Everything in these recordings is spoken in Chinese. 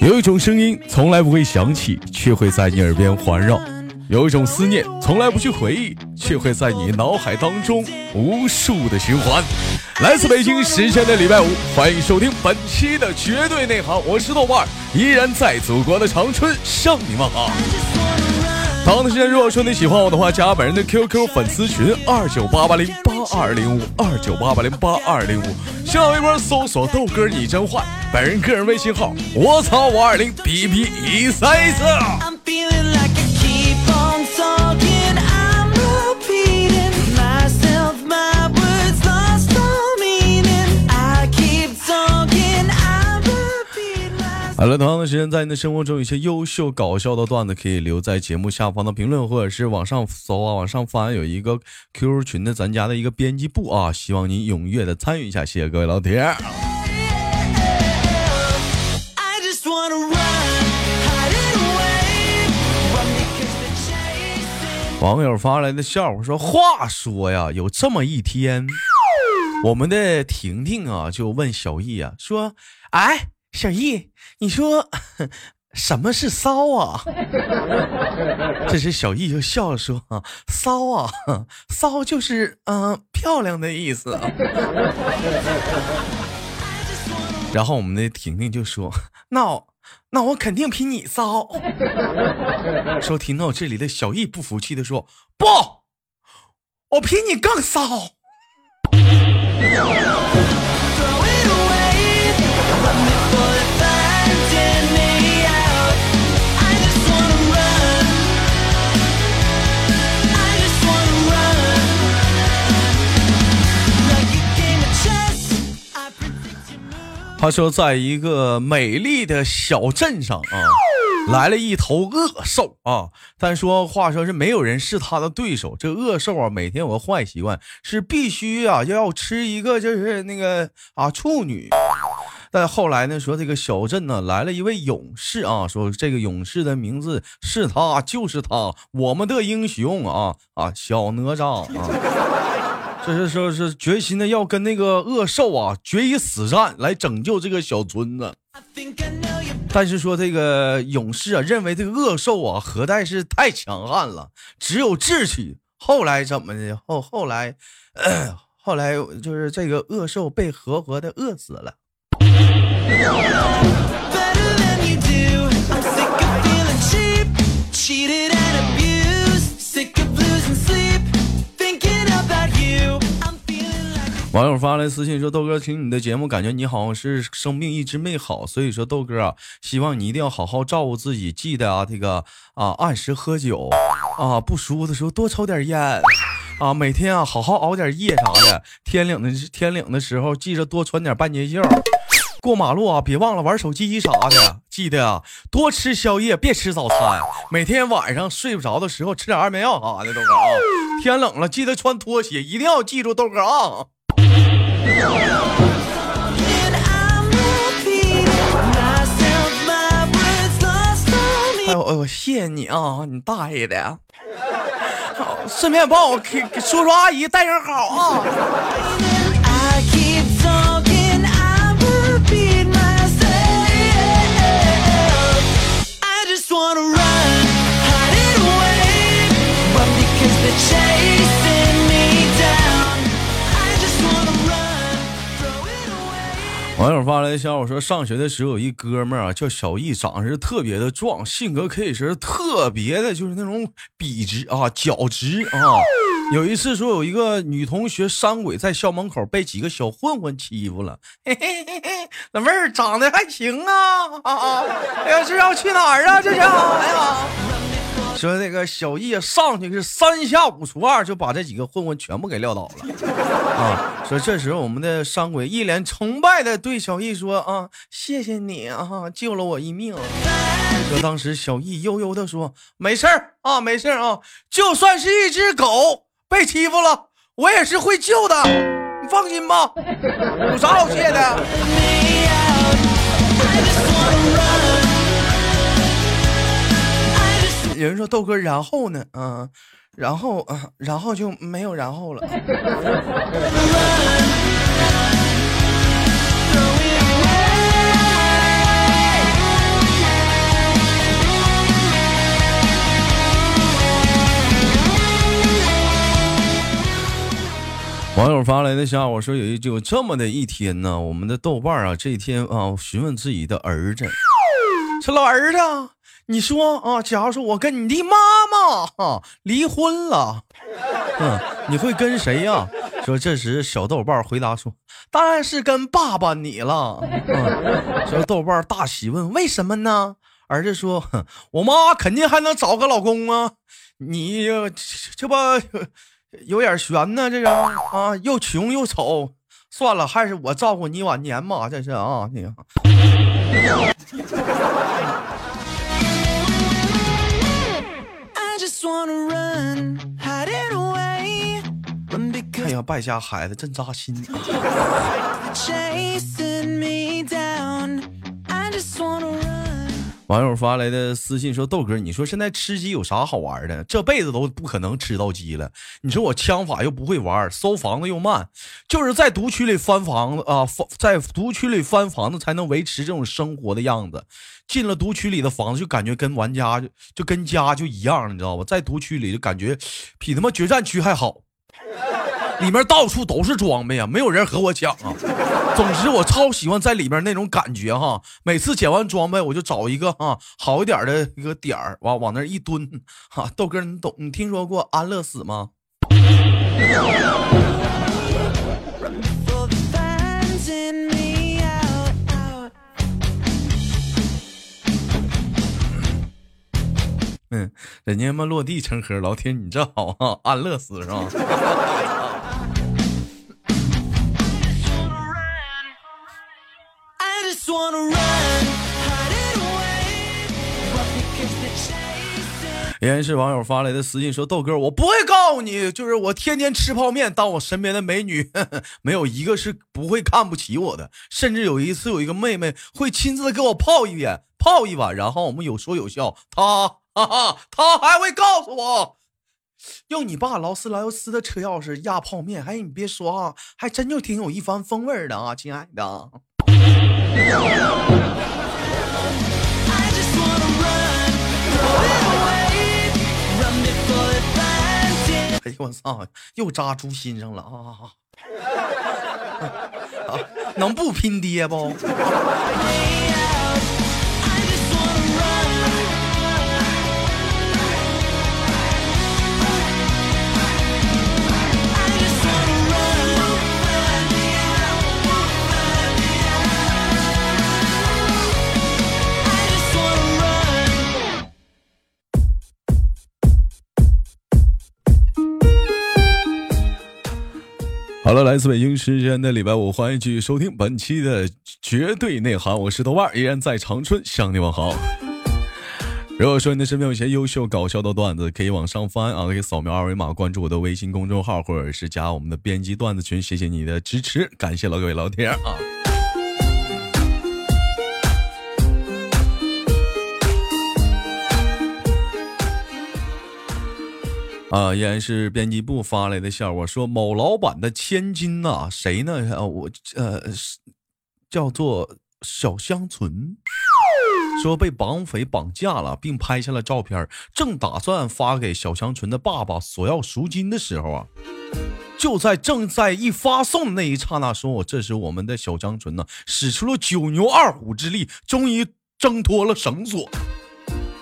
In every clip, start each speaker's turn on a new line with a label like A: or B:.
A: 有一种声音从来不会响起，却会在你耳边环绕；有一种思念从来不去回忆，却会在你脑海当中无数的循环。来自北京时间的礼拜五，欢迎收听本期的绝对内行，我是豆瓣，依然在祖国的长春向你们好。同的时间，如果说你喜欢我的话，加本人的 QQ 粉丝群二九八八零八二零五二九八八零八二零五，新浪微博搜索豆哥你真坏，本人个人微信号我操五二零 B B 一三一四。好了，同样的时间，在你的生活中，有些优秀搞笑的段子可以留在节目下方的评论，或者是往上搜啊，往上翻，有一个 QQ 群的咱家的一个编辑部啊，希望您踊跃的参与一下，谢谢各位老铁。网友发来的笑话说：“话说呀，有这么一天，我们的婷婷啊，就问小易啊，说，哎。”小易，你说什么是骚啊？这时小易就笑了说：“啊，骚啊，骚就是嗯漂亮的意思。”然后我们的婷婷就说：“那那我肯定比你骚。”说听到这里的小易不服气的说：“不，我比你更骚。”他说，在一个美丽的小镇上啊，来了一头恶兽啊。但说话说是没有人是他的对手。这恶兽啊，每天有个坏习惯，是必须啊要吃一个就是那个啊处女。但后来呢，说这个小镇呢来了一位勇士啊，说这个勇士的名字是他，就是他，我们的英雄啊啊，小哪吒啊。这是说，是决心的要跟那个恶兽啊决一死战，来拯救这个小村子。但是说这个勇士啊，认为这个恶兽啊，何在是太强悍了，只有志气。后来怎么的？后后来，后来就是这个恶兽被活活的饿死了。网友发来私信说：“豆哥，听你的节目，感觉你好像是生病一直没好，所以说豆哥啊，希望你一定要好好照顾自己，记得啊，这个啊，按时喝酒啊，不舒服的时候多抽点烟啊，每天啊，好好熬点夜啥的。天冷的天冷的时候，记着多穿点半截袖。过马路啊，别忘了玩手机啥的。记得啊，多吃宵夜，别吃早餐。每天晚上睡不着的时候，吃点安眠药啥的，豆哥啊。天冷了，记得穿拖鞋，一定要记住豆哥啊。”哎呦，我谢谢你啊，你大爷的！顺便帮我给叔叔阿姨带声好啊。网友发来的消息说，上学的时候有一哥们儿啊，叫小易，长得是特别的壮，性格可以说是特别的，就是那种笔直啊，脚直啊。有一次说，有一个女同学山鬼在校门口被几个小混混欺负了，嘿嘿嘿嘿，老妹儿长得还行啊啊！哎呀，这要去哪儿啊？这是哎呀。说那个小易上去是三下五除二就把这几个混混全部给撂倒了啊！说这时候我们的山鬼一脸崇拜的对小易说啊，谢谢你啊，救了我一命。说当时小易悠悠的说，没事儿啊，没事儿啊，就算是一只狗被欺负了，我也是会救的，你放心吧，有啥好谢的？有人说豆哥，然后呢？啊，然后啊，然后就没有然后了。网友发来的下午说有一有，这么的一天呢，我们的豆瓣啊，这一天啊，询问自己的儿子，说老儿子。你说啊，假如说我跟你的妈妈啊离婚了，嗯，你会跟谁呀？”说这时小豆瓣回答说：“当然是跟爸爸你了。”嗯，说豆瓣大喜问：“为什么呢？”儿子说：“我妈肯定还能找个老公啊，你这不。”有点悬呢，这是啊，又穷又丑，算了，还是我照顾你晚年吧，这是啊，你。哎呀，败家孩子真扎心。网友发来的私信说：“豆哥，你说现在吃鸡有啥好玩的？这辈子都不可能吃到鸡了。你说我枪法又不会玩，搜房子又慢，就是在毒区里翻房子啊，在毒区里翻房子才能维持这种生活的样子。进了毒区里的房子，就感觉跟玩家就就跟家就一样，你知道吧？在毒区里就感觉比他妈决战区还好。”里面到处都是装备啊，没有人和我抢啊。总之，我超喜欢在里面那种感觉哈。每次捡完装备，我就找一个哈好一点的一个点儿，往往那一蹲。哈，豆哥，你懂？你听说过安乐死吗？嗯，人家嘛落地成盒，老铁，你这好哈，安乐死是吧？依然是网友发来的私信说：“豆哥，我不会告诉你，就是我天天吃泡面，当我身边的美女 没有一个是不会看不起我的，甚至有一次有一个妹妹会亲自给我泡一遍、泡一碗，然后我们有说有笑，她哈哈，她还会告诉我，用你爸劳斯莱斯的车钥匙压泡面，哎，你别说啊，还真就挺有一番风味的啊，亲爱的。”哎呦 我操！又扎猪心上了 啊！能不拼爹不？好了，来自北京时间的礼拜五，欢迎继续收听本期的绝对内涵，我是豆瓣，依然在长春向你问好。如果说你的身边有些优秀搞笑的段子，可以往上翻啊，可以扫描二维码关注我的微信公众号，或者是加我们的编辑段子群。谢谢你的支持，感谢老各位老铁啊。啊，依然是编辑部发来的笑话，说某老板的千金呐，谁呢？我呃，叫做小香纯，说被绑匪绑架了，并拍下了照片，正打算发给小香纯的爸爸索要赎金的时候啊，就在正在一发送的那一刹那，说我这时我们的小香纯呢，使出了九牛二虎之力，终于挣脱了绳索。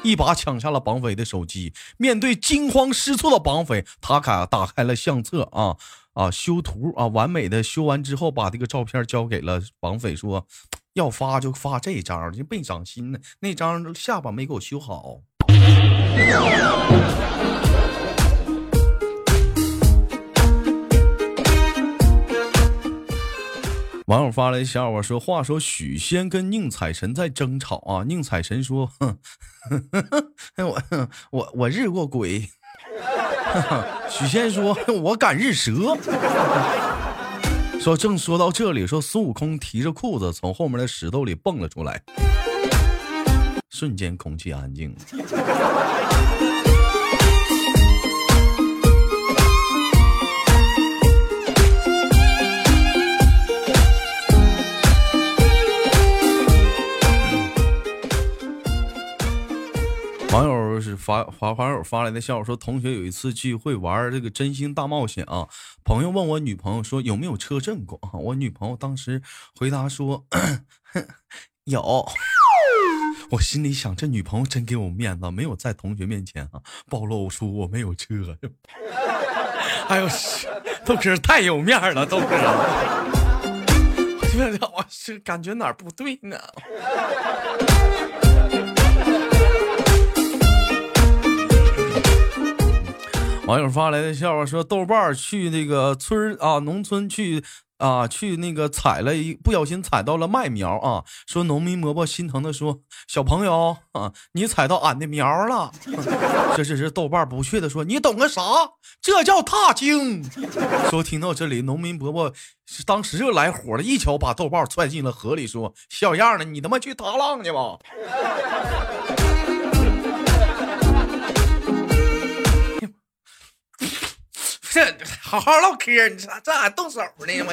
A: 一把抢下了绑匪的手机，面对惊慌失措的绑匪，塔卡打开了相册啊啊修图啊，完美的修完之后，把这个照片交给了绑匪，说要发就发这张，就没长心呢，那张下巴没给我修好。网友发来笑话说：“话说许仙跟宁采臣在争吵啊，宁采臣说：‘哼，我我我日过鬼。’许仙说：‘我敢日蛇。’说正说到这里，说孙悟空提着裤子从后面的石头里蹦了出来，瞬间空气安静。”网友是发发网友发来的笑话说，同学有一次聚会玩这个真心大冒险啊，朋友问我女朋友说有没有车震过，我女朋友当时回答说 有。我心里想，这女朋友真给我面子，没有在同学面前啊暴露出我没有车。哎呦，豆哥太有面了，豆哥。我是感觉哪儿不对呢？网友发来的笑话说，豆瓣去那个村啊，农村去。啊，去那个采了一不小心踩到了麦苗啊！说农民伯伯心疼的说：“小朋友啊，你踩到俺的苗了。”这这是豆瓣不屑的说：“你懂个啥？这叫踏青。”说听到这里，农民伯伯当时就来火了，一脚把豆瓣踹进了河里，说：“小样的，你他妈去踏浪去吧！”这好好唠嗑，你咋这还动手呢？我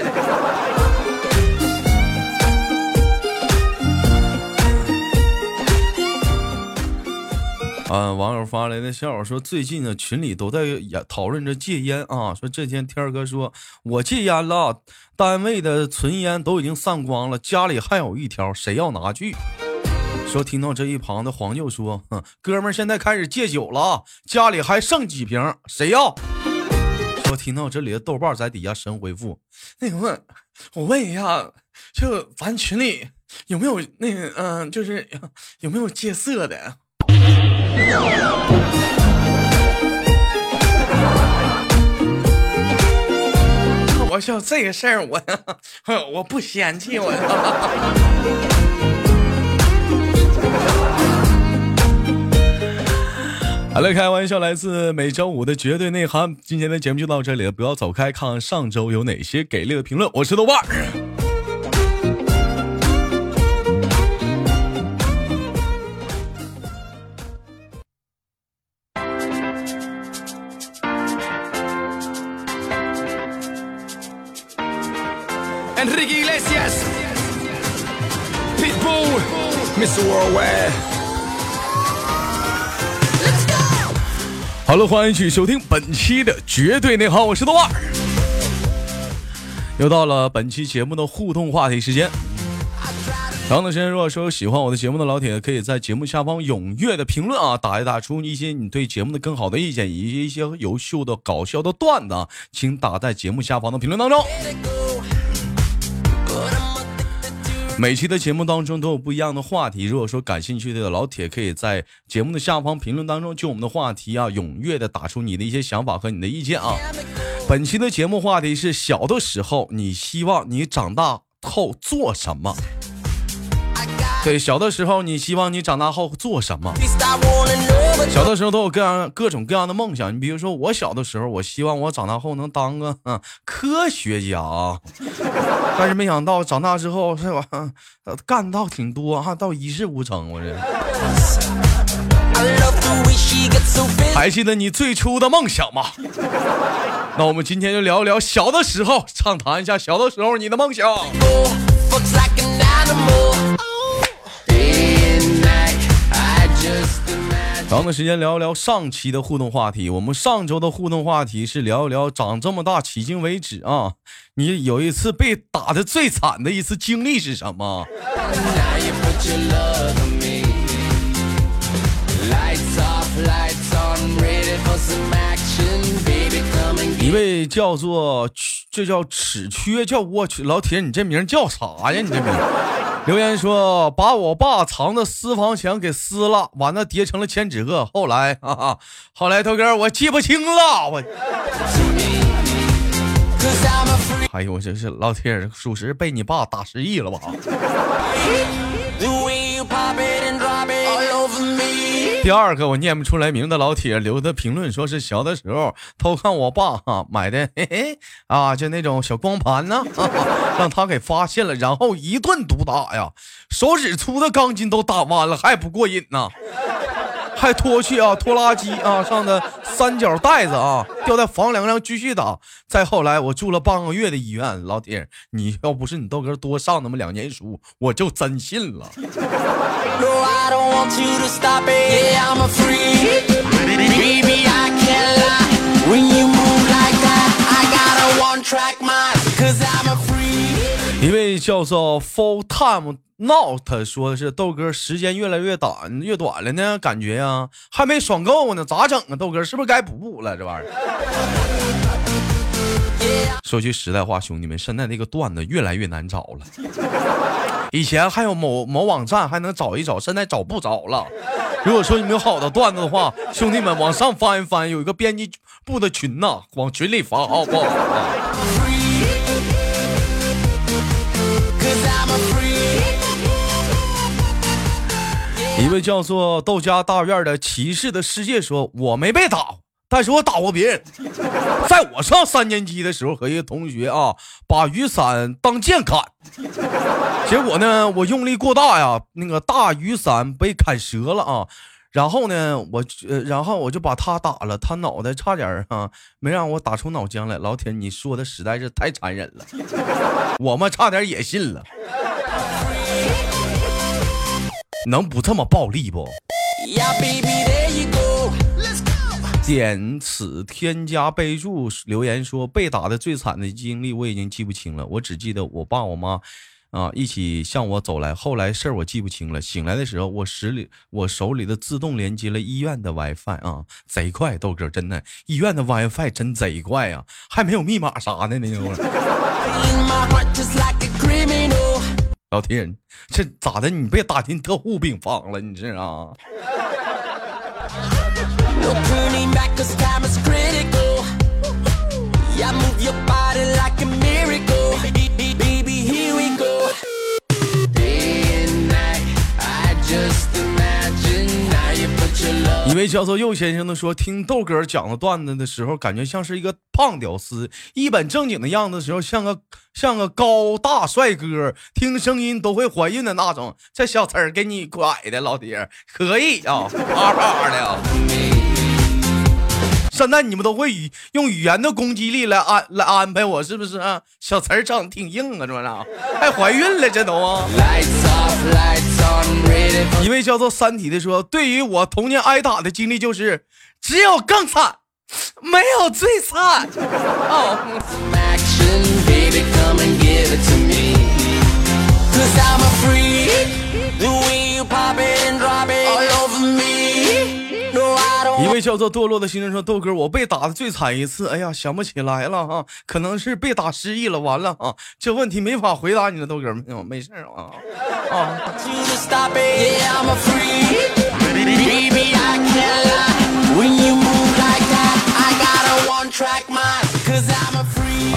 A: 这啊，网友发来的笑话说，最近呢群里都在讨论着戒烟啊。说这天天哥说我戒烟了，单位的存烟都已经散光了，家里还有一条，谁要拿去？说听到这一旁的黄舅说，哼哥们现在开始戒酒了，家里还剩几瓶，谁要？我听到这里的豆瓣在底下神回复，那个问，我问一下，就咱群里有没有那个嗯，就是有没有戒色的？我笑这个事儿，我 我不嫌弃我。好了，开玩笑，来自每周五的绝对内涵。今天的节目就到这里了，不要走开，看看上周有哪些给力的评论。我是豆瓣。Enrique Iglesias，Pitbull，Mr. Worldwide。好了，欢迎继续收听本期的绝对内涵，我是豆瓣。又到了本期节目的互动话题时间。同样的时间，如果说有喜欢我的节目的老铁，可以在节目下方踊跃的评论啊，打一打出一些你对节目的更好的意见，以及一些优秀的搞笑的段子，请打在节目下方的评论当中。每期的节目当中都有不一样的话题，如果说感兴趣的老铁，可以在节目的下方评论当中就我们的话题啊，踊跃的打出你的一些想法和你的意见啊。本期的节目话题是小的时候，你希望你长大后做什么？对，小的时候你希望你长大后做什么？小的时候都有各样各种各样的梦想。你比如说，我小的时候，我希望我长大后能当个嗯 科学家啊，但是没想到长大之后是吧，干到挺多哈，到一事无成。我这。还记得你最初的梦想吗？那我们今天就聊一聊小的时候，畅谈一下小的时候你的梦想。咱们时间聊一聊上期的互动话题。我们上周的互动话题是聊一聊长这么大迄今为止啊，你有一次被打的最惨的一次经历是什么？一位叫做这叫齿缺，叫我去老铁，你这名叫啥呀？你这名？留言说把我爸藏的私房钱给撕了，完了叠成了千纸鹤。后来，哈哈，后来头哥我记不清了。我，哎呦，我这是老铁，属实被你爸打失忆了吧？第二个我念不出来名的老铁留的评论，说是小的时候偷看我爸哈买的嘿嘿啊，就那种小光盘呢，让他给发现了，然后一顿毒打呀，手指粗的钢筋都打弯了还不过瘾呢。还拖去啊拖拉机啊上的三角带子啊，吊在房梁上继续打。再后来，我住了半个月的医院，老铁，你要不是你豆哥多上那么两年书，我就真信了。一位叫做 Full Time Not 说的是豆哥时间越来越短越短了呢，感觉呀还没爽够呢，咋整啊？豆哥是不是该补补了？这玩意儿。说句实在话，兄弟们，现在那个段子越来越难找了。以前还有某某网站还能找一找，现在找不着了。如果说你们有好的段子的话，兄弟们往上翻一翻，有一个编辑部的群呐，往群里发好不好？一位叫做豆家大院的骑士的世界说：“我没被打，但是我打过别人。在我上三年级的时候，和一个同学啊，把雨伞当剑砍，结果呢，我用力过大呀，那个大雨伞被砍折了啊。然后呢，我呃，然后我就把他打了，他脑袋差点啊，没让我打出脑浆来。老铁，你说的实在是太残忍了，我们差点也信了。”能不这么暴力不？点此添加备注留言说被打的最惨的经历我已经记不清了，我只记得我爸我妈啊一起向我走来，后来事儿我记不清了。醒来的时候，我手里我手里的自动连接了医院的 WiFi 啊，贼快，豆哥真的，医院的 WiFi 真贼快啊，还没有密码啥的呢。老天，这咋的？你被打进特护病房了？你这啊？一位叫做右先生的说：“听豆哥讲的段子的时候，感觉像是一个胖屌丝；一本正经的样子的时候，像个像个高大帅哥，听声音都会怀孕的那种。这小词儿给你拐的，老爹可以啊，啪啪的。”现在你们都会语用语言的攻击力来安来安排我，是不是啊？小词儿整挺硬啊，这咋？还怀孕了，这都啊！一位叫做三体的说：“对于我童年挨打的经历，就是只有更惨，没有最惨。”位叫做堕落的新人说：“豆哥，我被打的最惨一次，哎呀，想不起来了哈，可能是被打失忆了。完了啊，这问题没法回答你了，豆哥，没有，没事啊啊。”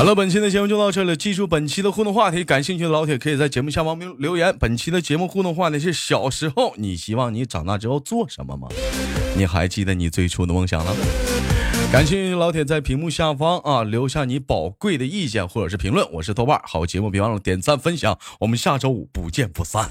A: 好了，本期的节目就到这里。记住本期的互动话题，感兴趣的老铁可以在节目下方留留言。本期的节目互动话题是：小时候你希望你长大之后做什么吗？你还记得你最初的梦想吗？感兴趣的老铁在屏幕下方啊留下你宝贵的意见或者是评论。我是豆瓣，好节目别忘了点赞分享。我们下周五不见不散。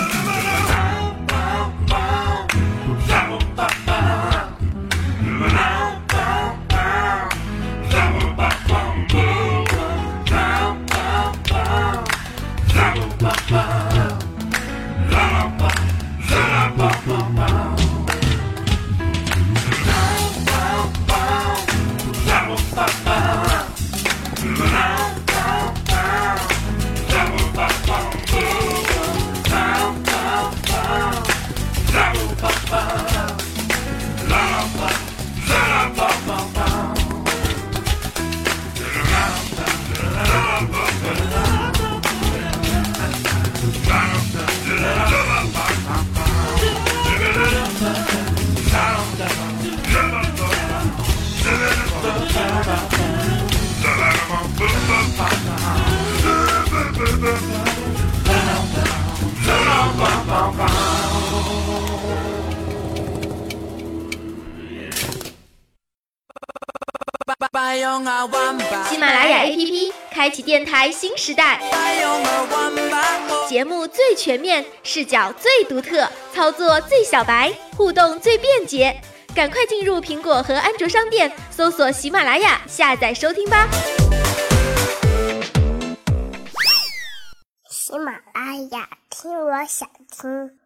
B: 喜马拉雅 APP 开启电台新时代，节目最全面，视角最独特，操作最小白，互动最便捷。赶快进入苹果和安卓商店，搜索喜马拉雅，下载收听吧。
C: 喜马拉雅，听我想听。